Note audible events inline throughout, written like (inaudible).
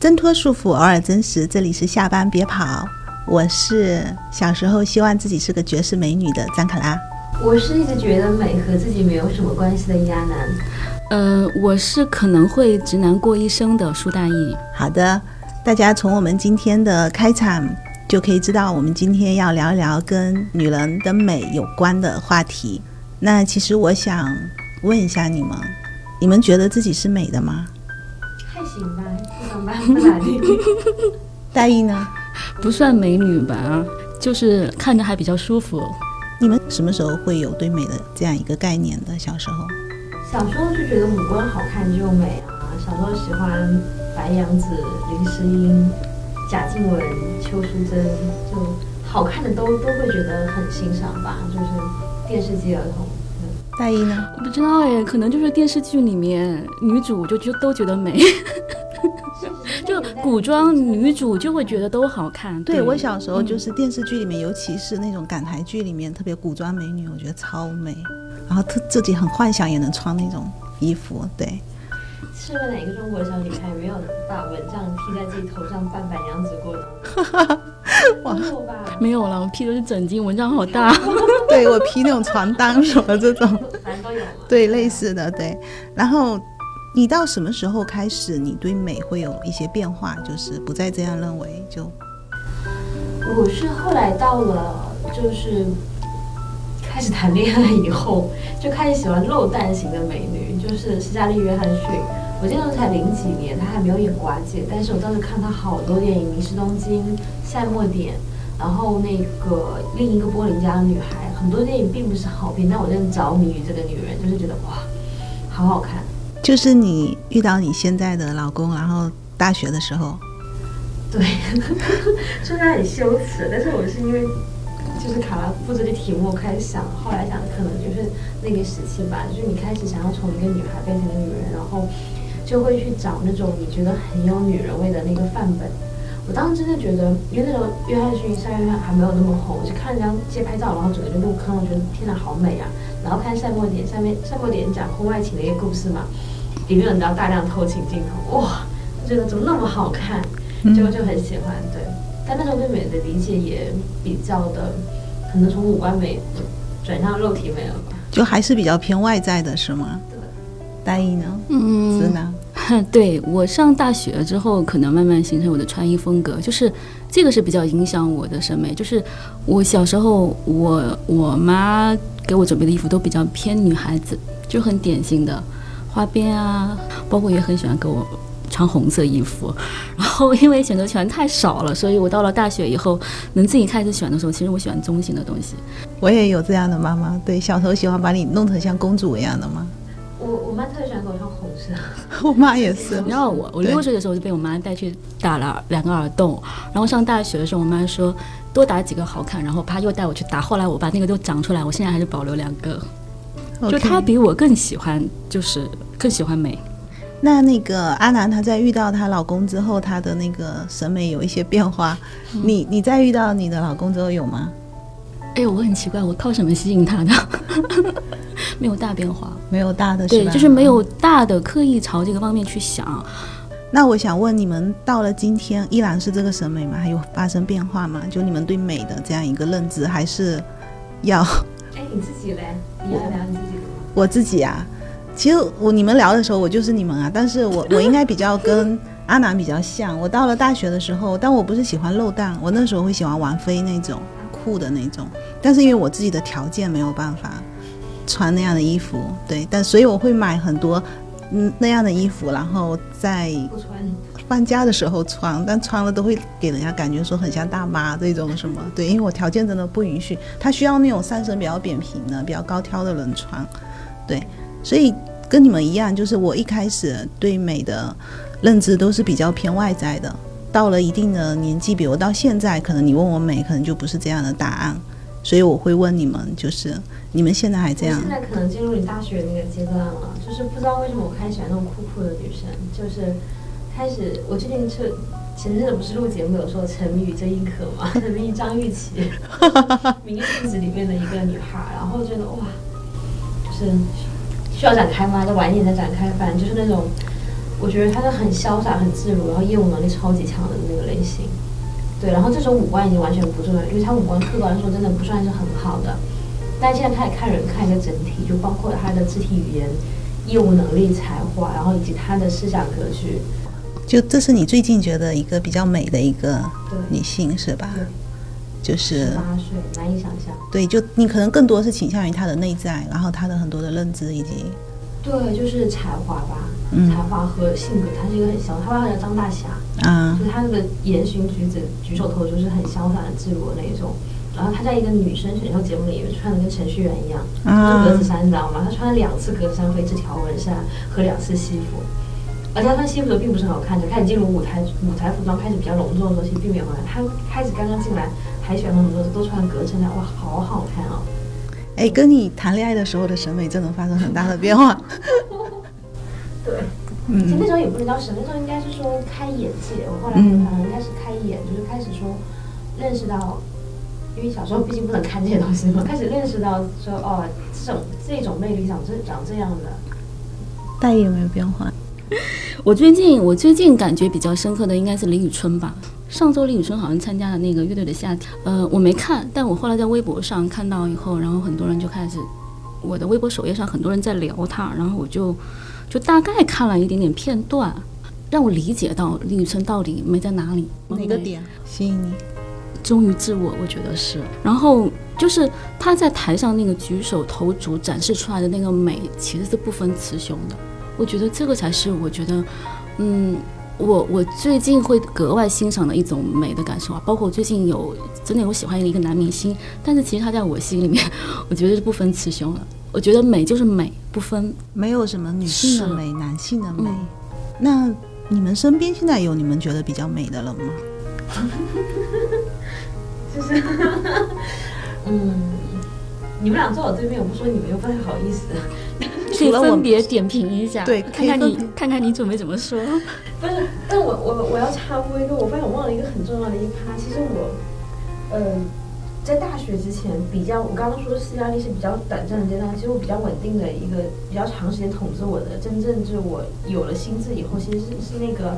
挣脱束缚，偶尔真实。这里是下班别跑，我是小时候希望自己是个绝世美女的张卡拉。我是一直觉得美和自己没有什么关系的亚楠。呃，我是可能会直男过一生的苏大义。好的，大家从我们今天的开场就可以知道，我们今天要聊一聊跟女人的美有关的话题。那其实我想问一下你们，你们觉得自己是美的吗？还行吧，(laughs) 大义呢？不算美女吧，就是看着还比较舒服。你们什么时候会有对美的这样一个概念的？小时候，小时候就觉得五官好看就美啊。小时候喜欢白杨子、林诗音、贾静雯、邱淑贞，就好看的都都会觉得很欣赏吧，就是电视机儿童。大一呢？我不知道哎，可能就是电视剧里面女主就就都觉得美，(laughs) 就古装女主就会觉得都好看。对我小时候就是电视剧里面，尤其是那种港台剧里面，特别古装美女，我觉得超美。然后特自己很幻想也能穿那种衣服，对。试问哪个中国小女孩没有把蚊帐披在自己头上扮板娘子过呢？(laughs) 没有吧？没有了，我披的是枕巾，蚊帐好大。(laughs) 对我披那种床单什么这种，反正都有。对，类似的对。然后你到什么时候开始，你对美会有一些变化，就是不再这样认为？就我是后来到了，就是开始谈恋爱以后，就开始喜欢露蛋型的美女，就是斯嘉丽·约翰逊。我记得才零几年，她还没有演寡姐，但是我当时看她好多电影，《迷失东京》、《夏末点》，然后那个另一个柏林家的女孩，很多电影并不是好片，但我真的着迷于这个女人，就是觉得哇，好好看。就是你遇到你现在的老公，然后大学的时候，对，说他很羞耻，但是我是因为就是卡拉布置的题目开始想，后来想可能就是那个时期吧，就是你开始想要从一个女孩变成一个女人，然后。就会去找那种你觉得很有女人味的那个范本。我当时真的觉得，因为那时候约翰逊、夏约翰还没有那么红，我就看人家街拍照，然后整个就入坑，我觉得天哪，好美啊！然后看《赛末点》，下面《赛末点》讲婚外情的一个故事嘛，里面有你知道大量偷情镜头，哇，觉得怎么那么好看，结果就很喜欢。对，但那时候对美的理解也比较的，可能从五官美转向肉体美了吧？就还是比较偏外在的，是吗？对。大一呢？嗯。是呢？(laughs) 对我上大学之后，可能慢慢形成我的穿衣风格，就是这个是比较影响我的审美。就是我小时候，我我妈给我准备的衣服都比较偏女孩子，就很典型的花边啊，包括也很喜欢给我穿红色衣服。(laughs) 然后因为选择权太少了，所以我到了大学以后，能自己开始选的时候，其实我喜欢中性的东西。我也有这样的妈妈，对，小时候喜欢把你弄成像公主一样的吗？我我妈特别喜欢给我穿红色，(laughs) 我妈也是。然后我我六岁的时候就被我妈带去打了两个耳洞，然后上大学的时候，我妈说多打几个好看，然后啪又带我去打。后来我把那个都长出来，我现在还是保留两个。就她比我更喜欢，就是更喜欢美。那那个阿南她在遇到她老公之后，她的那个审美有一些变化。你你在遇到你的老公之后有吗？哎，我很奇怪，我靠什么吸引他的？(laughs) 没有大变化，没有大的，对，就是没有大的刻意朝这个方面去想。那我想问你们，到了今天依然是这个审美吗？还有发生变化吗？就你们对美的这样一个认知，还是要？哎，你自己嘞？你要聊你自己的吗？我自己啊，其实我你们聊的时候，我就是你们啊。但是我我应该比较跟阿南比较像。我到了大学的时候，但我不是喜欢漏蛋，我那时候会喜欢王菲那种酷的那种。但是因为我自己的条件没有办法。穿那样的衣服，对，但所以我会买很多，嗯，那样的衣服，然后在搬家的时候穿，但穿了都会给人家感觉说很像大妈这种什么，对，因为我条件真的不允许，他需要那种上身比较扁平的、比较高挑的人穿，对，所以跟你们一样，就是我一开始对美的认知都是比较偏外在的，到了一定的年纪，比如到现在，可能你问我美，可能就不是这样的答案，所以我会问你们，就是。你们现在还这样？现在可能进入你大学那个阶段了，就是不知道为什么我开始喜欢那种酷酷的女生，就是开始我最近是前阵子不是录节目有说沉迷于这一刻嘛，沉迷于张雨绮，《明日之子》里面的一个女孩，然后觉得哇，就是需要展开吗？再晚一点再展开，反正就是那种我觉得他是很潇洒、很自如，然后业务能力超级强的那个类型。对，然后这时候五官已经完全不重要，因为他五官客观说真的不算是很好的。但现在开始看人看一个整体，就包括他的肢体语言、业务能力、才华，然后以及他的思想格局。就这是你最近觉得一个比较美的一个女性是吧？对，就是十八岁，难以想象。对，就你可能更多是倾向于她的内在，然后她的很多的认知以及对，就是才华吧，嗯才华和性格，他是一个很潇，他爸爸叫张大侠，啊就是他那个言行举止、举手投足是很潇洒、很自如的那一种。然后他在一个女生选秀节目里面穿的跟程序员一样，啊就是格子衫，你知道吗？他穿了两次格子衫、飞织条纹衫和两次西服，而且他穿西服的并不是很好看，就开始进入舞台舞台服装开始比较隆重的时候，其实并没有好看。他开始刚刚进来还喜欢很多都穿格子衫，哇，好好看哦！哎，跟你谈恋爱的时候的审美真的发生很大的变化。(laughs) 对，其实嗯那时候也不能叫审，那时候应该是说开眼界。我后来嗯可能应该是开眼，就是开始说认识到，因为小时候毕竟不能看这些东西嘛，开始认识到说哦，这种这种魅力长这长这样的。待遇有没有变化？我最近我最近感觉比较深刻的应该是李宇春吧。上周李宇春好像参加了那个乐队的夏天，呃，我没看，但我后来在微博上看到以后，然后很多人就开始，我的微博首页上很多人在聊她，然后我就就大概看了一点点片段，让我理解到李宇春到底美在哪里，哪个点吸引你？忠于自我，我觉得是。然后就是他在台上那个举手投足展示出来的那个美，其实是不分雌雄的。我觉得这个才是我觉得，嗯，我我最近会格外欣赏的一种美的感受啊。包括我最近有真的有喜欢一个男明星，但是其实他在我心里面，我觉得是不分雌雄的。我觉得美就是美，不分。没有什么女性的美，男性的美。嗯那你们身边现在有你们觉得比较美的人吗？(laughs) 就是，嗯，你们俩坐我对面，我不说你们又不太好意思。可以分别点评一下，对看看你看看你准备怎么说。不是，但我我我要插播一个，我发现我忘了一个很重要的一趴。其实我，呃，在大学之前比较，我刚刚说施压力是比较短暂的阶段，其实我比较稳定的一个比较长时间统治我的，真正就是我有了心智以后，其实是是那个。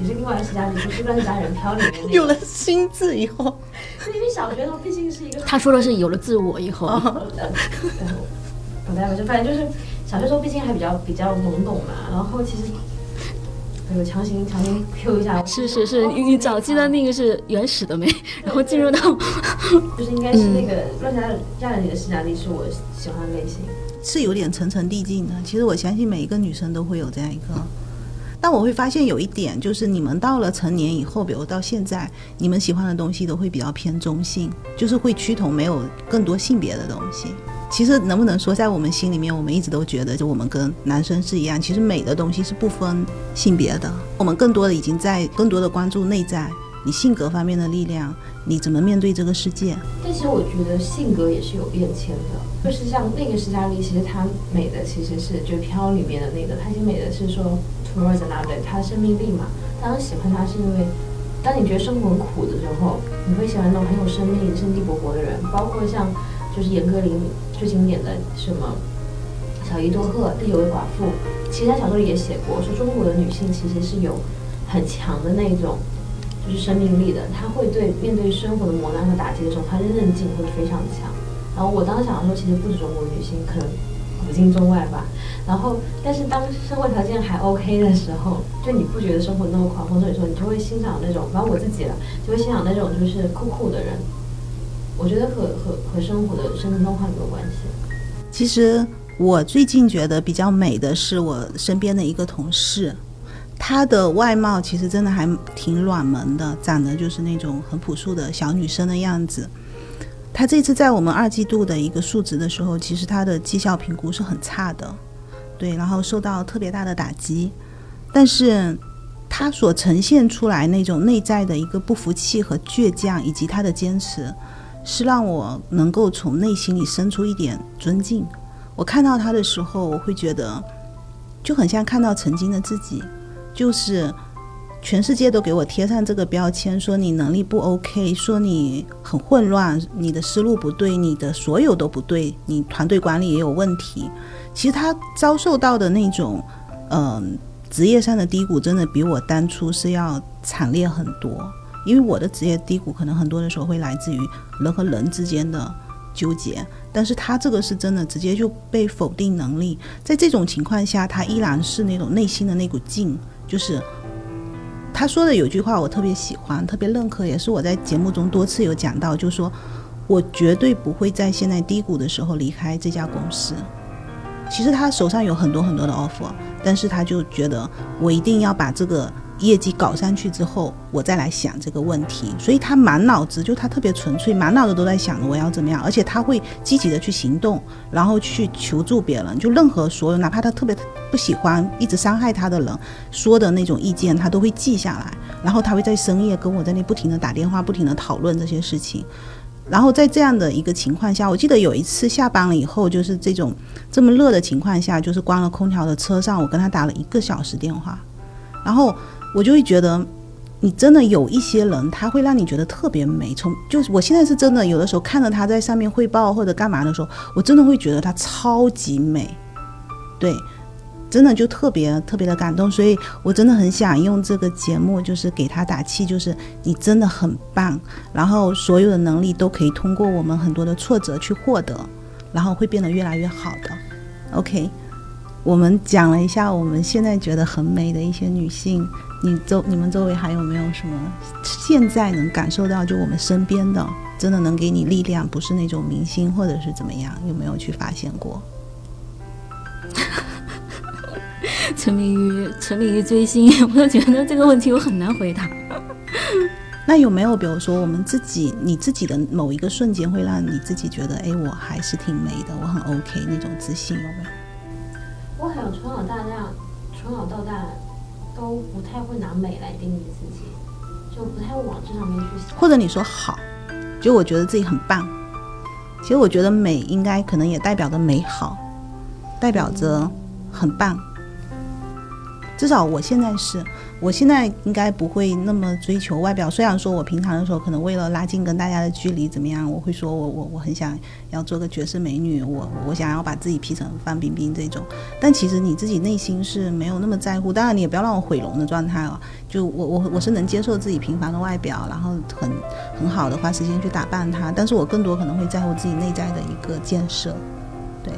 也是另外一个力，就是《乱世佳人飘》里面那个。(laughs) 有了心智以后，(laughs) 因为小学的时候毕竟是一个他说的是有了自我以后，(laughs) 呃，不代表就反正就是小学时候毕竟还比较比较懵懂嘛，然后其实，对我强行强行 Q 一下，是是是，你你早记得那个是原始的美，(laughs) 然后进入到 (laughs) 就是应该是那个《乱家家人》里的施加力是我喜欢的类型。是有点层层递进的。其实我相信每一个女生都会有这样一个。但我会发现有一点，就是你们到了成年以后，比如到现在，你们喜欢的东西都会比较偏中性，就是会趋同没有更多性别的东西。其实能不能说，在我们心里面，我们一直都觉得，就我们跟男生是一样，其实美的东西是不分性别的。我们更多的已经在更多的关注内在，你性格方面的力量，你怎么面对这个世界。但其实我觉得性格也是有变迁的，就是像那个施加力，其实她美的其实是就飘里面的那个，她其实美的是说 towards another，她的生命力嘛。当时喜欢她是因为，当你觉得生活很苦的时候，你会喜欢那种很有生命、生机勃勃的人，包括像就是严歌苓最经典的什么小伊多赫、第九位寡妇，其实她小说里也写过，说中国的女性其实是有很强的那种。就是生命力的，她会对面对生活的磨难和打击的时候，她的韧劲会非常强。然后我当时想的时候，其实不止中国女性，可能古今中外吧。然后，但是当生活条件还 OK 的时候，就你不觉得生活那么狂风骤雨的时候，你就会欣赏那种，反正我自己了，就会欣赏那种就是酷酷的人。我觉得和和和生活的生存状况有关系？其实我最近觉得比较美的是我身边的一个同事，她的外貌其实真的还挺软萌的，长得就是那种很朴素的小女生的样子。她这次在我们二季度的一个述职的时候，其实她的绩效评估是很差的，对，然后受到特别大的打击，但是。她所呈现出来那种内在的一个不服气和倔强，以及她的坚持，是让我能够从内心里生出一点尊敬。我看到他的时候，我会觉得就很像看到曾经的自己，就是全世界都给我贴上这个标签，说你能力不 OK，说你很混乱，你的思路不对，你的所有都不对，你团队管理也有问题。其实他遭受到的那种，嗯、职业上的低谷真的比我当初是要惨烈很多，因为我的职业低谷可能很多的时候会来自于人和人之间的纠结，但是他这个是真的直接就被否定能力，在这种情况下，他依然是那种内心的那股劲，就是他说的有句话我特别喜欢，特别认可，也是我在节目中多次有讲到，就是说我绝对不会在现在低谷的时候离开这家公司。其实他手上有很多很多的 offer，但是他就觉得我一定要把这个业绩搞上去之后，我再来想这个问题。所以他满脑子就他特别纯粹，满脑子都在想着我要怎么样，而且他会积极的去行动，然后去求助别人。就任何所有哪怕他特别不喜欢一直伤害他的人说的那种意见，他都会记下来，然后他会在深夜跟我在那不停的打电话，不停的讨论这些事情。然后在这样的一个情况下，我记得有一次下班了以后，就是这种这么热的情况下，就是关了空调的车上，我跟他打了一个小时电话，然后我就会觉得，你真的有一些人，他会让你觉得特别美。从就是我现在是真的，有的时候看着他在上面汇报或者干嘛的时候，我真的会觉得他超级美，对。真的就特别特别的感动，所以我真的很想用这个节目，就是给他打气，就是你真的很棒，然后所有的能力都可以通过我们很多的挫折去获得，然后会变得越来越好的。OK，我们讲了一下我们现在觉得很美的一些女性，你周你们周围还有没有什么现在能感受到就我们身边的真的能给你力量，不是那种明星或者是怎么样，有没有去发现过？(laughs) 沉迷于沉迷于追星，我就觉得这个问题我很难回答。那有没有比如说我们自己你自己的某一个瞬间，会让你自己觉得，哎，我还是挺美的，我很 OK 那种自信有没有？我好像从小到大，从小到大都不太会拿美来定义自己，就不太会往这上面去想。或者你说好，就我觉得自己很棒。其实我觉得美应该可能也代表着美好，代表着很棒。至少我现在是，我现在应该不会那么追求外表。虽然说我平常的时候可能为了拉近跟大家的距离怎么样，我会说我我我很想要做个绝世美女，我我想要把自己 P 成范冰冰这种。但其实你自己内心是没有那么在乎。当然你也不要让我毁容的状态了。就我我我是能接受自己平凡的外表，然后很很好的花时间去打扮它。但是我更多可能会在乎自己内在的一个建设。对。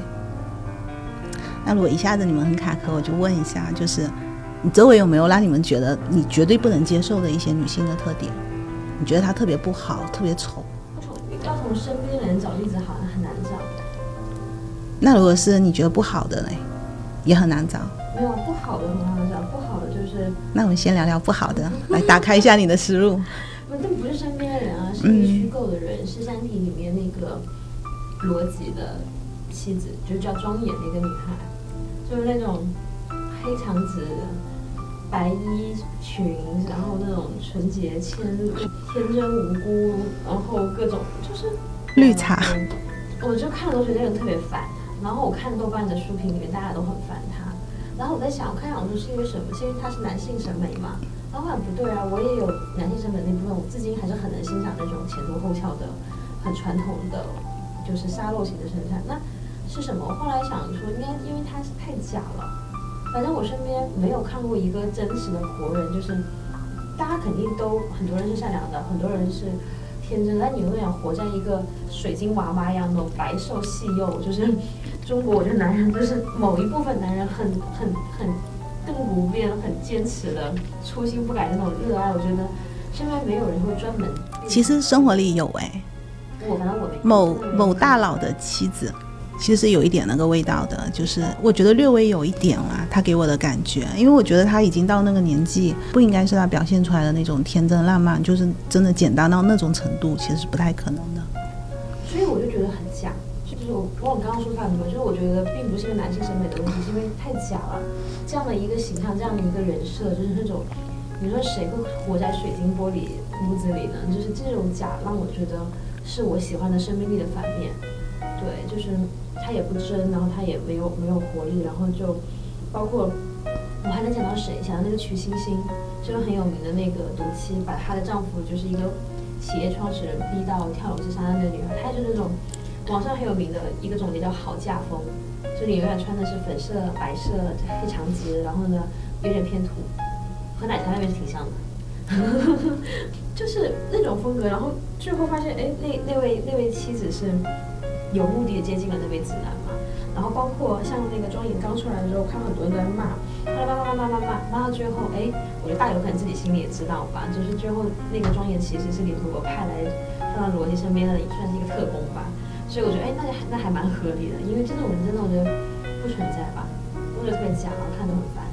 那如果一下子你们很卡壳，我就问一下，就是。你周围有没有让你们觉得你绝对不能接受的一些女性的特点？你觉得她特别不好，特别丑？要从身边人找例子，好像很难找。那如果是你觉得不好的呢，也很难找。没有不好的很好找，不好的就是。那我们先聊聊不好的，来打开一下你的思路。(laughs) 不，这不是身边的人啊，是虚构的人，是《山体》里面那个罗辑的妻子，就叫庄严的一个女孩，就是那种黑长直。白衣裙，然后那种纯洁、天天真无辜，然后各种就是绿茶。我就看了都觉得那人特别烦。然后我看豆瓣的书评里面，大家都很烦他。然后我在想，我看小说是因为什么？是因为他是男性审美嘛？然后不对啊，我也有男性审美那部分，我至今还是很能欣赏那种前凸后翘的、很传统的，就是沙漏型的身材。那是什么？我后来想说，应该因为他是太假了。反正我身边没有看过一个真实的活人，就是大家肯定都很多人是善良的，很多人是天真，但你永远活在一个水晶娃娃一样的白瘦细幼，就是中国我觉得男人就是某一部分男人很很很亘古不变、很坚持的初心不改的那种热爱，我觉得身边没有人会专门。其实生活里有哎，我反正我没某某大佬的妻子。其实有一点那个味道的，就是我觉得略微有一点啦，他给我的感觉，因为我觉得他已经到那个年纪，不应该是他表现出来的那种天真烂漫，就是真的简单到那种程度，其实是不太可能的。所以我就觉得很假，就是我，我刚刚说他什么，就是我觉得并不是一个男性审美的问题，是因为太假了。这样的一个形象，这样的一个人设，就是那种，你说谁会活在水晶玻璃屋子里呢？就是这种假，让我觉得是我喜欢的生命力的反面。对，就是。他也不争，然后他也没有没有活力，然后就包括我还能想到谁？想到那个曲星星，就是很有名的那个毒妻，把她的丈夫就是一个企业创始人逼到跳楼自杀的那个女孩，她就是那种网上很有名的一个总结叫好嫁风，就你永远穿的是粉色、白色、黑长直，然后呢有点偏土，和奶茶那边挺像的，(laughs) 就是那种风格。然后最后发现，哎，那那位那位妻子是有目的的接近了那位直男嘛。然后包括像那个庄颖刚出来的时候，看很多人都在骂，骂骂骂骂骂骂骂，骂到最后，哎，我觉得大有可能自己心里也知道吧，就是最后那个庄颖其实是李图国派来放到罗辑身边的，算是一个特工吧。所以我觉得，哎，那就那还蛮合理的，因为这种人真的我觉得不存在吧，我觉得特别假，然后看着很烦。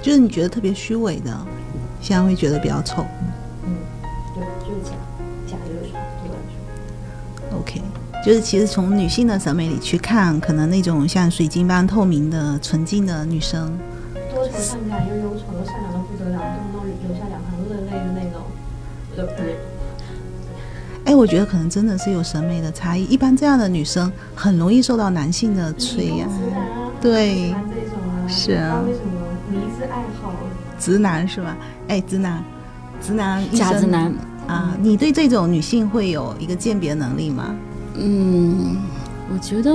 就是你觉得特别虚伪的，现在会觉得比较丑。就是其实从女性的审美里去看，可能那种像水晶般透明的纯净的女生，多愁善感又忧愁又善良的不得了，动不动流下两行热泪的那种，我就呃哎，我觉得可能真的是有审美的差异。一般这样的女生很容易受到男性的垂呀、直男啊，对喜欢这种啊，是啊不知道为什么迷之爱好，直男是吧？哎，直男，直男假直男。啊，你对这种女性会有一个鉴别能力吗？嗯，我觉得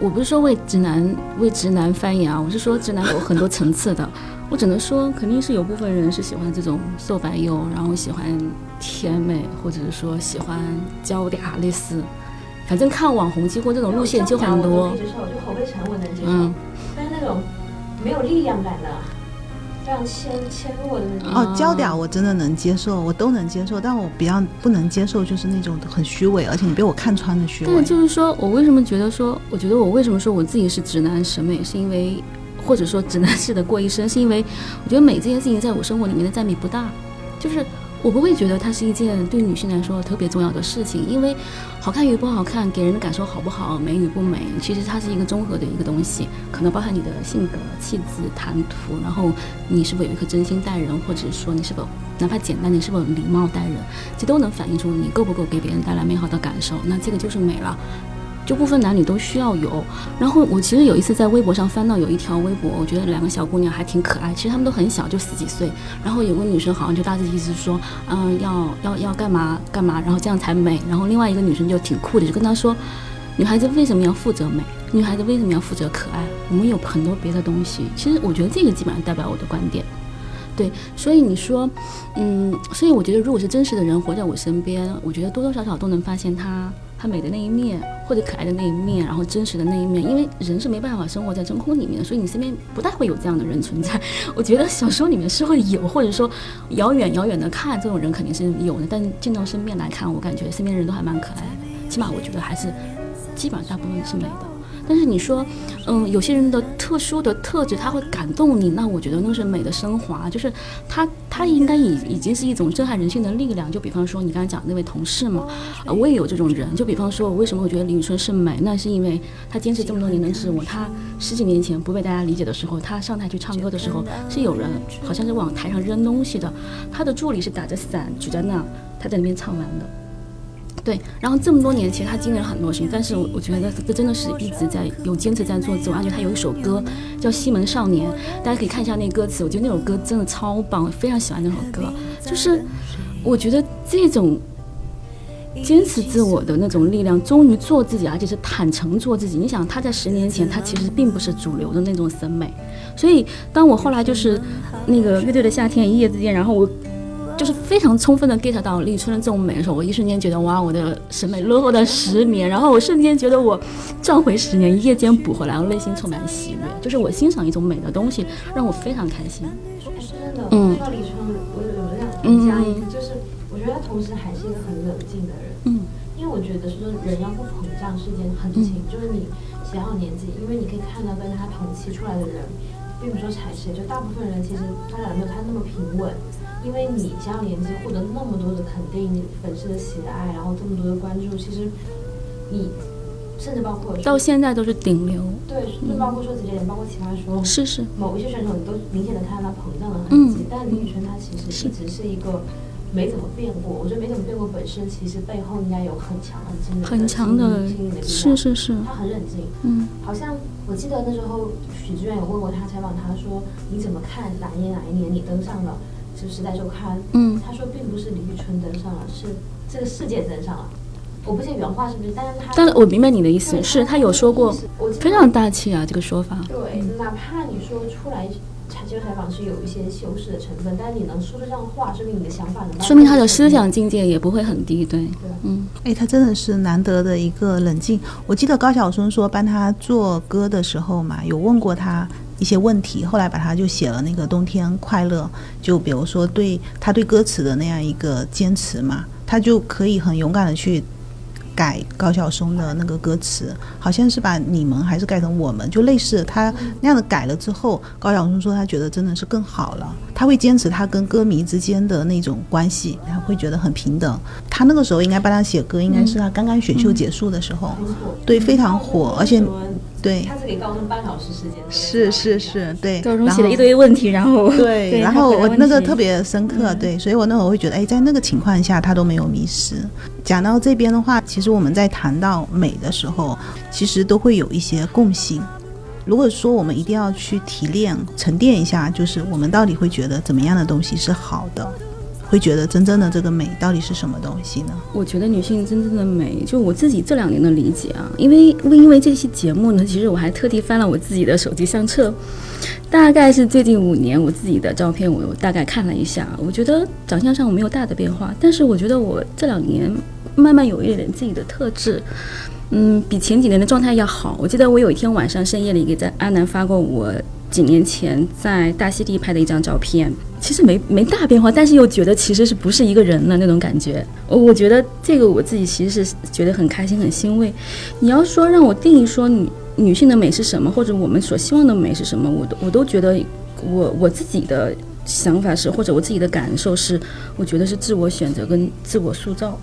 我不是说为直男为直男翻言啊，我是说直男有很多层次的。(laughs) 我只能说，肯定是有部分人是喜欢这种瘦白幼，然后喜欢甜美，或者是说喜欢娇嗲类似。反正看网红，几乎这种路线就很多可以。接受，就口碑沉稳能接受，嗯，但是那种没有力量感的，非常纤纤弱的那种。哦，娇嗲我真的能接受，我都能接受，但我比较不能接受就是那种很虚伪，而且你被我看穿的虚伪。就是说我为什么觉得说，我觉得我为什么说我自己是直男审美，是因为或者说直男式的过一生，是因为我觉得美这件事情在我生活里面的占比不大，就是我不会觉得它是一件对女性来说特别重要的事情，因为好看与不好看，给人的感受好不好，美与不美，其实它是一个综合的一个东西，可能包含你的性格、气质、谈吐，然后你是否有一颗真心待人，或者说你是否哪怕简单，你是否礼貌待人，这都能反映出你够不够给别人带来美好的感受，那这个就是美了。就不分男女都需要有。然后我其实有一次在微博上翻到有一条微博，我觉得两个小姑娘还挺可爱，其实她们都很小，就十几岁。然后有个女生好像就大致意思说，嗯，要要要干嘛干嘛，然后这样才美。然后另外一个女生就挺酷的，就跟她说，女孩子为什么要负责美？女孩子为什么要负责可爱？我们有很多别的东西。其实我觉得这个基本上代表我的观点。对，所以你说，嗯，所以我觉得，如果是真实的人活在我身边，我觉得多多少少都能发现他他美的那一面，或者可爱的那一面，然后真实的那一面。因为人是没办法生活在真空里面的，所以你身边不太会有这样的人存在。我觉得小说里面是会有，或者说遥远遥远的看这种人肯定是有的，但见到身边来看，我感觉身边的人都还蛮可爱的，起码我觉得还是基本上大部分是美的。但是你说，嗯，有些人的特殊的特质，他会感动你，那我觉得那是美的升华，就是他他应该已已经是一种震撼人心的力量。就比方说你刚才讲的那位同事嘛，呃，我也有这种人。就比方说，我为什么会觉得李宇春是美，那是因为她坚持这么多年能自我。她十几年前不被大家理解的时候，她上台去唱歌的时候，是有人好像是往台上扔东西的，她的助理是打着伞举在那，她在那边唱完的。对，然后这么多年，其实他经历了很多事情，但是我我觉得这真的是一直在有坚持在做自我，而且他有一首歌叫《西门少年》，大家可以看一下那歌词，我觉得那首歌真的超棒，非常喜欢那首歌。就是我觉得这种坚持自我的那种力量，忠于做自己，而且是坦诚做自己。你想，他在十年前，他其实并不是主流的那种审美，所以当我后来就是那个乐队的夏天，一夜之间，然后我。就是非常充分的 get 到李宇春的这种美的时候，我一瞬间觉得哇，我的审美落后了十年，然后我瞬间觉得我赚回十年，一夜间补回来，我内心充满喜悦。就是我欣赏一种美的东西，让我非常开心。哎，真的，嗯李春，我有有这样嗯加一个，就是我觉得他同时还是一个很冷静的人。嗯，因为我觉得说人要不膨胀是一件很事情，就是你写好年纪，因为你可以看到跟他同期出来的人，并不是说才谁，就大部分人其实发展没有他那么平稳。因为你这样年纪获得那么多的肯定，你粉丝的喜爱，然后这么多的关注，其实你甚至包括到现在都是顶流。对，就包括说直接点，包括奇葩说，是是，某一些选手，你都明显的看到他膨胀的痕嗯迹。但李宇春她其实一直是一个没怎么变过。我觉得没怎么变过本身，其实背后应该有很强很的很强的心理的。是是是，她很冷静。嗯好像我记得那时候许志远有问过他，采访他说你怎么看哪一年哪一年你登上了就《时代周刊》？嗯，他说并不是李宇春登上了，是这个世界登上了。我不记得原话是不是，但是他但我明白你的意思，对是他有说过，我非常大气啊，这个说法。对，哪怕你说出来采接受采访是有一些修饰的成分，但是你能说出这样话，说明你的想法能。说明他的思想境界也不会很低，对，嗯，哎，他真的是难得的一个冷静。我记得高晓松说帮他做歌的时候嘛，有问过他一些问题，后来把他就写了那个《冬天快乐》，就比如说对他对歌词的那样一个坚持嘛，他就可以很勇敢的去。改高晓松的那个歌词，好像是把你们还是改成我们，就类似他那样的改了之后，高晓松说他觉得真的是更好了。他会坚持他跟歌迷之间的那种关系，他会觉得很平等。他那个时候应该帮他写歌，应该是他刚刚选秀结束的时候，对，非常火，而且。对，他是给高中半小时时间。是是是，对。高中写了一堆问题，然后 (laughs) 对，然后我那个特别深刻，对，所以我那会儿会觉得，哎，在那个情况下他都没有迷失。讲到这边的话，其实我们在谈到美的时候，其实都会有一些共性。如果说我们一定要去提炼、沉淀一下，就是我们到底会觉得怎么样的东西是好的？会觉得真正的这个美到底是什么东西呢？我觉得女性真正的美，就我自己这两年的理解啊，因为因为这期节目呢，其实我还特地翻了我自己的手机相册，大概是最近五年我自己的照片，我大概看了一下，我觉得长相上我没有大的变化，但是我觉得我这两年慢慢有一点自己的特质，嗯，比前几年的状态要好。我记得我有一天晚上深夜里给在阿南发过我。几年前在大溪地拍的一张照片，其实没没大变化，但是又觉得其实是不是一个人了那种感觉。我我觉得这个我自己其实是觉得很开心很欣慰。你要说让我定义说女女性的美是什么，或者我们所希望的美是什么，我都我都觉得我我自己的想法是，或者我自己的感受是，我觉得是自我选择跟自我塑造。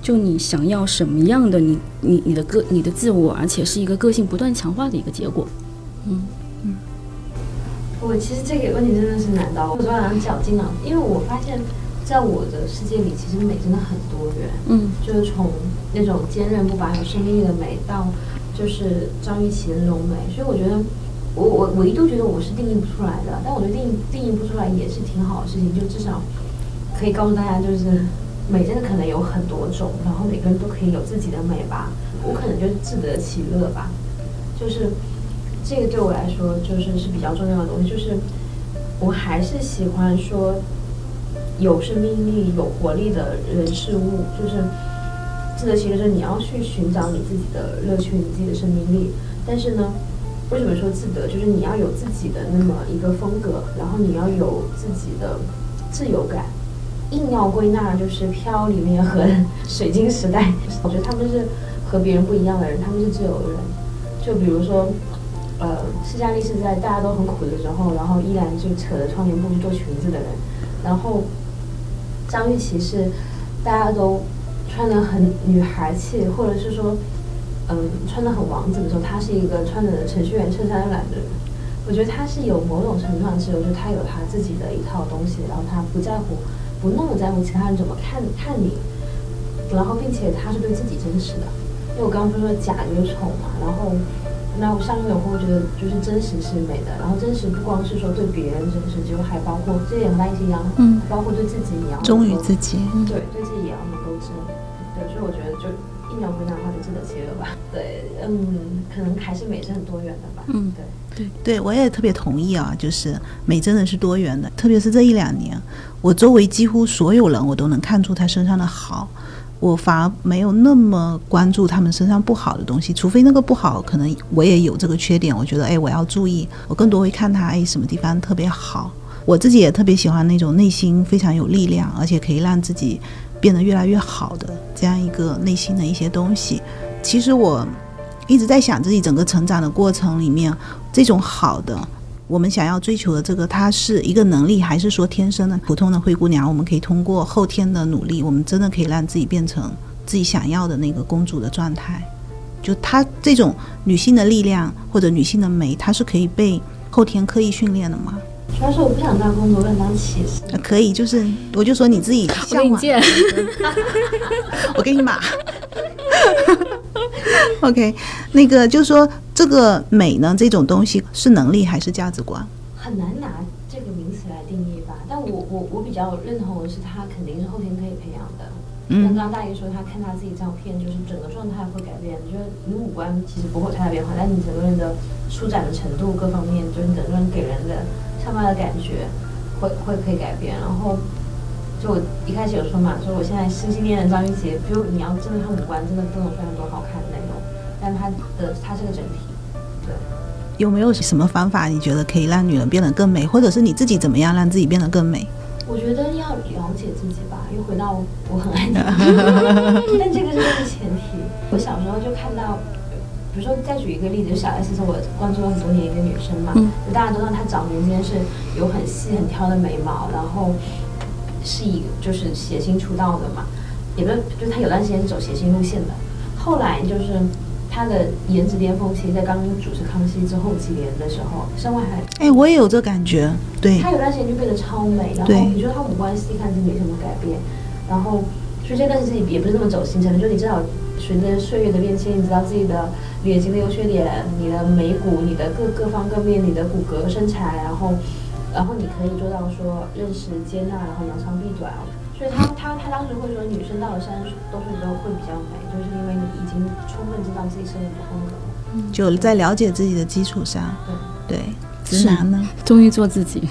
就你想要什么样的你你你的个你的自我，而且是一个个性不断强化的一个结果。嗯嗯。我其实这个问题真的是难到我，我好像绞尽脑，因为我发现，在我的世界里，其实美真的很多元，嗯，就是从那种坚韧不拔、有生命力的美，到就是张雨绮的那种美，所以我觉得，我我我一度觉得我是定义不出来的，但我觉得定义定义不出来也是挺好的事情，就至少可以告诉大家，就是美真的可能有很多种，然后每个人都可以有自己的美吧，我可能就是自得其乐吧，就是。这个对我来说就是是比较重要的东西，就是我还是喜欢说有生命力、有活力的人事物，就是自得其乐。是你要去寻找你自己的乐趣、你自己的生命力。但是呢，为什么说自得？就是你要有自己的那么一个风格，然后你要有自己的自由感。硬要归纳，就是《飘》里面和《水晶时代》，(laughs) 我觉得他们是和别人不一样的人，他们是自由的人。就比如说。呃，施嘉丽是在大家都很苦的时候，然后依然就扯着窗帘布去做裙子的人。然后张雨绮是大家都穿的很女孩气，或者是说，嗯，穿的很王子的时候，她是一个穿着程序员衬衫蓝的人。我觉得她是有某种程度上是，我觉得她有她自己的一套东西，然后她不在乎，不那么在乎其他人怎么看看你，然后并且他是对自己真实的。因为我刚刚不是说假就是丑嘛，然后。那我上面我会觉得，就是真实是美的。然后真实不光是说对别人真实，就还包括这也和大家一样，嗯，包括对自己也要忠于自己，对，对自己也要能够真。对，所以我觉得就一秒归纳的话，就自得其乐吧。对，嗯，可能还是美是很多元的吧。嗯，对，对，我也特别同意啊，就是美真的是多元的，特别是这一两年，我周围几乎所有人，我都能看出他身上的好。我反而没有那么关注他们身上不好的东西，除非那个不好，可能我也有这个缺点。我觉得，哎，我要注意。我更多会看他，哎，什么地方特别好。我自己也特别喜欢那种内心非常有力量，而且可以让自己变得越来越好的这样一个内心的一些东西。其实我一直在想自己整个成长的过程里面，这种好的。我们想要追求的这个，它是一个能力，还是说天生的？普通的灰姑娘，我们可以通过后天的努力，我们真的可以让自己变成自己想要的那个公主的状态。就她这种女性的力量或者女性的美，它是可以被后天刻意训练的吗？主要是我不想当公主，我想当骑士。可以，就是我就说你自己向往。(laughs) (laughs) 我给你码。(laughs) OK，那个就是说，这个美呢，这种东西是能力还是价值观？很难拿这个名词来定义吧。但我我我比较认同的是，它肯定是后天可以培养的。嗯。刚刚大爷说他看他自己照片，就是整个状态会改变。就是你五官其实不会太大变化，但你整个人的舒展的程度各方面，就是整个人给人的。上班的感觉会会可以改变。然后就我一开始有说嘛，说我现在心心念念张雨绮，比如你要真的看五官，真的不能非常多好看的那种，但她的她是个整体，对。有没有什么方法？你觉得可以让女人变得更美，或者是你自己怎么样让自己变得更美？我觉得要了解自己吧，又回到我很爱你，(laughs) 但这个是个前提。我小时候就看到，比如说再举一个例子，就小 S 是我关注了很多年一个女生嘛，就大家都知道她早年间是有很细很挑的眉毛，然后是以就是谐星出道的嘛，也不是，就他有段时间走谐星路线的，后来就是。他的颜值巅峰期在刚主持康熙之后几年的时候，身外还哎，我也有这感觉。对，他有段时间就变得超美，然后你说他五官细看是没什么改变，然后所以这段时间也不是那么走形成的，就你至少随着岁月的变迁，你知道自己的脸型的优缺点，你的眉骨，你的各各方各面，你的骨骼身材，然后然后你可以做到说认识接纳，然后扬长避短。所以他他他当时会说，女生到了三十多岁之后会比较美，就是因为你已经充分知道自己是什么风格，就在了解自己的基础上，对。直男呢？终于做自己，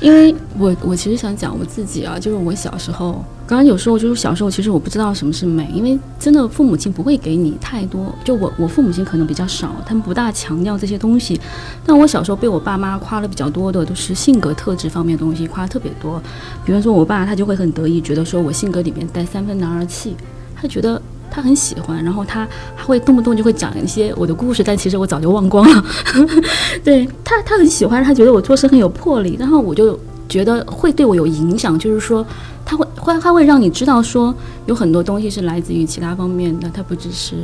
因为我我其实想讲我自己啊，就是我小时候，刚刚有时候就是小时候，其实我不知道什么是美，因为真的父母亲不会给你太多，就我我父母亲可能比较少，他们不大强调这些东西。但我小时候被我爸妈夸的比较多的都是性格特质方面的东西，夸特别多。比方说，我爸他就会很得意，觉得说我性格里面带三分男儿气，他觉得。他很喜欢，然后他还会动不动就会讲一些我的故事，但其实我早就忘光了。(laughs) 对他，他很喜欢，他觉得我做事很有魄力，然后我就觉得会对我有影响，就是说他会会他会让你知道说有很多东西是来自于其他方面的，他不只是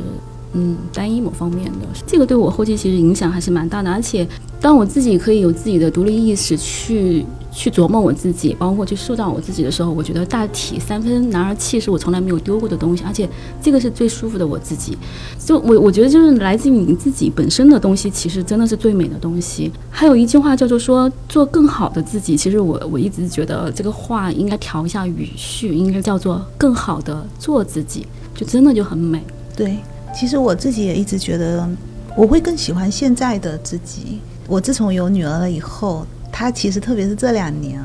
嗯单一某方面的。这个对我后期其实影响还是蛮大的，而且当我自己可以有自己的独立意识去。去琢磨我自己，包括去塑造我自己的时候，我觉得大体三分男儿气是我从来没有丢过的东西，而且这个是最舒服的我自己。就我我觉得就是来自于你自己本身的东西，其实真的是最美的东西。还有一句话叫做说做更好的自己，其实我我一直觉得这个话应该调一下语序，应该叫做更好的做自己，就真的就很美。对，其实我自己也一直觉得我会更喜欢现在的自己。我自从有女儿了以后。他其实特别是这两年，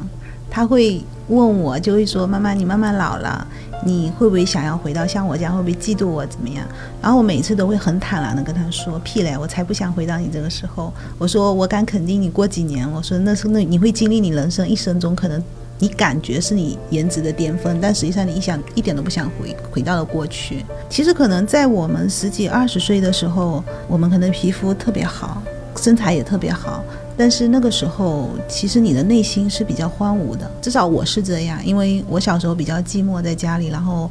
他会问我，就会说：“妈妈，你慢慢老了，你会不会想要回到像我这样？会不会嫉妒我怎么样？”然后我每次都会很坦然的跟他说：“屁嘞，我才不想回到你这个时候。”我说：“我敢肯定，你过几年，我说那是那你会经历你人生一生中可能你感觉是你颜值的巅峰，但实际上你一想一点都不想回回到了过去。其实可能在我们十几二十岁的时候，我们可能皮肤特别好，身材也特别好。”但是那个时候，其实你的内心是比较荒芜的，至少我是这样，因为我小时候比较寂寞，在家里，然后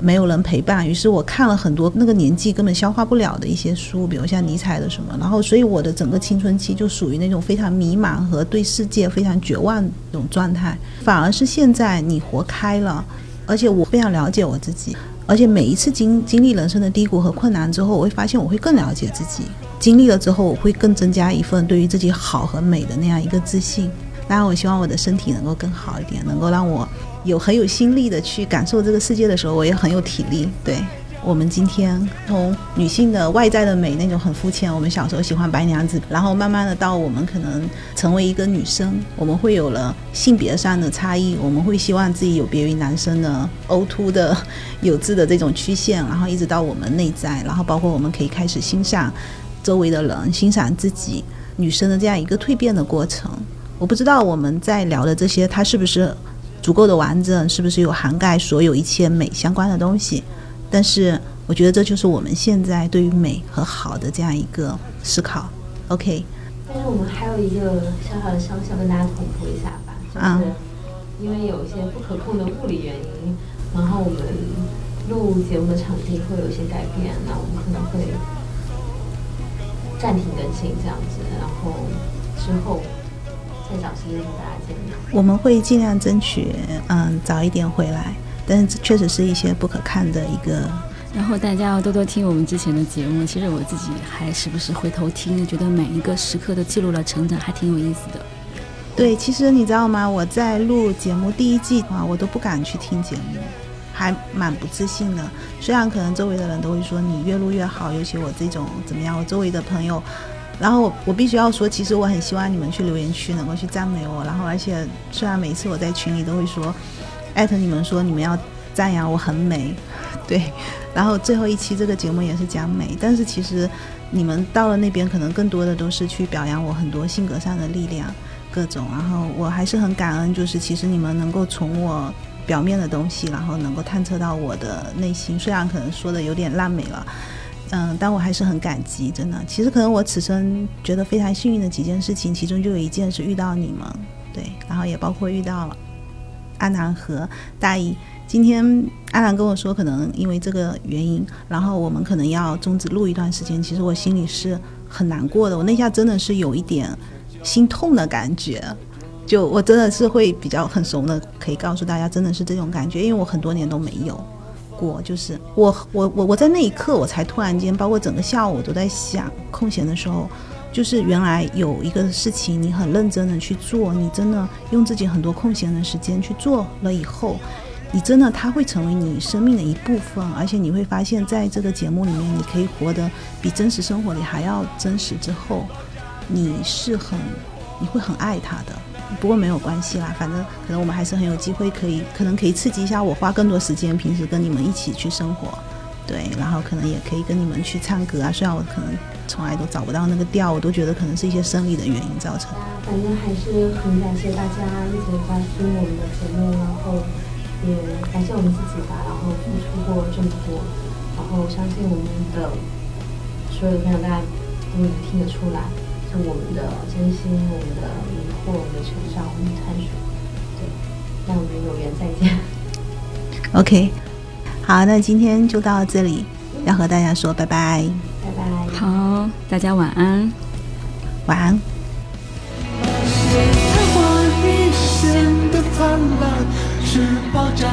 没有人陪伴，于是我看了很多那个年纪根本消化不了的一些书，比如像尼采的什么，然后所以我的整个青春期就属于那种非常迷茫和对世界非常绝望那种状态。反而是现在你活开了，而且我非常了解我自己，而且每一次经经历人生的低谷和困难之后，我会发现我会更了解自己。经历了之后，我会更增加一份对于自己好和美的那样一个自信。当然，我希望我的身体能够更好一点，能够让我有很有心力的去感受这个世界的时候，我也很有体力。对我们今天从女性的外在的美那种很肤浅，我们小时候喜欢白娘子，然后慢慢的到我们可能成为一个女生，我们会有了性别上的差异，我们会希望自己有别于男生的凹凸的有致的这种曲线，然后一直到我们内在，然后包括我们可以开始欣赏。周围的人欣赏自己女生的这样一个蜕变的过程，我不知道我们在聊的这些，它是不是足够的完整，是不是有涵盖所有一切美相关的东西？但是我觉得这就是我们现在对于美和好的这样一个思考。OK。但是我们还有一个小小的想想跟大家同步一下吧，就是因为有一些不可控的物理原因，然后我们录节目的场地会有一些改变，那我们可能会。暂停更新这样子，然后之后再找时间跟大家见面。我们会尽量争取，嗯，早一点回来，但是确实是一些不可看的一个。然后大家要多多听我们之前的节目，其实我自己还时不时回头听，觉得每一个时刻都记录了成长，还挺有意思的。对，其实你知道吗？我在录节目第一季啊，我都不敢去听节目。还蛮不自信的，虽然可能周围的人都会说你越录越好，尤其我这种怎么样，我周围的朋友。然后我必须要说，其实我很希望你们去留言区能够去赞美我，然后而且虽然每次我在群里都会说艾特你们说你们要赞扬我很美，(laughs) 对，然后最后一期这个节目也是讲美，但是其实你们到了那边可能更多的都是去表扬我很多性格上的力量，各种，然后我还是很感恩，就是其实你们能够从我表面的东西，然后能够探测到我的内心，虽然可能说的有点烂美了。嗯，但我还是很感激，真的。其实可能我此生觉得非常幸运的几件事情，其中就有一件是遇到你们，对，然后也包括遇到了阿南和大姨。今天阿南跟我说，可能因为这个原因，然后我们可能要终止录一段时间。其实我心里是很难过的，我那下真的是有一点心痛的感觉，就我真的是会比较很怂的，可以告诉大家，真的是这种感觉，因为我很多年都没有。过就是我我我我在那一刻我才突然间，包括整个下午我都在想，空闲的时候，就是原来有一个事情你很认真的去做，你真的用自己很多空闲的时间去做了以后，你真的它会成为你生命的一部分，而且你会发现在这个节目里面，你可以活得比真实生活里还要真实。之后，你是很你会很爱他的。不过没有关系啦，反正可能我们还是很有机会，可以可能可以刺激一下我，花更多时间，平时跟你们一起去生活，对，然后可能也可以跟你们去唱歌啊。虽然我可能从来都找不到那个调，我都觉得可能是一些生理的原因造成。反正还是很感谢大家一直关心我们的节目，然后也感谢我们自己吧，然后付出过这么多，然后相信我们的所有的朋友大家都能听得出来。是我们的艰辛，我们的迷惑，我们的成长，我们的探索。对，那我们有缘再见。OK，好，那今天就到这里，要和大家说拜拜。拜拜。好，大家晚安。晚安。昙花一现的灿烂，是爆炸。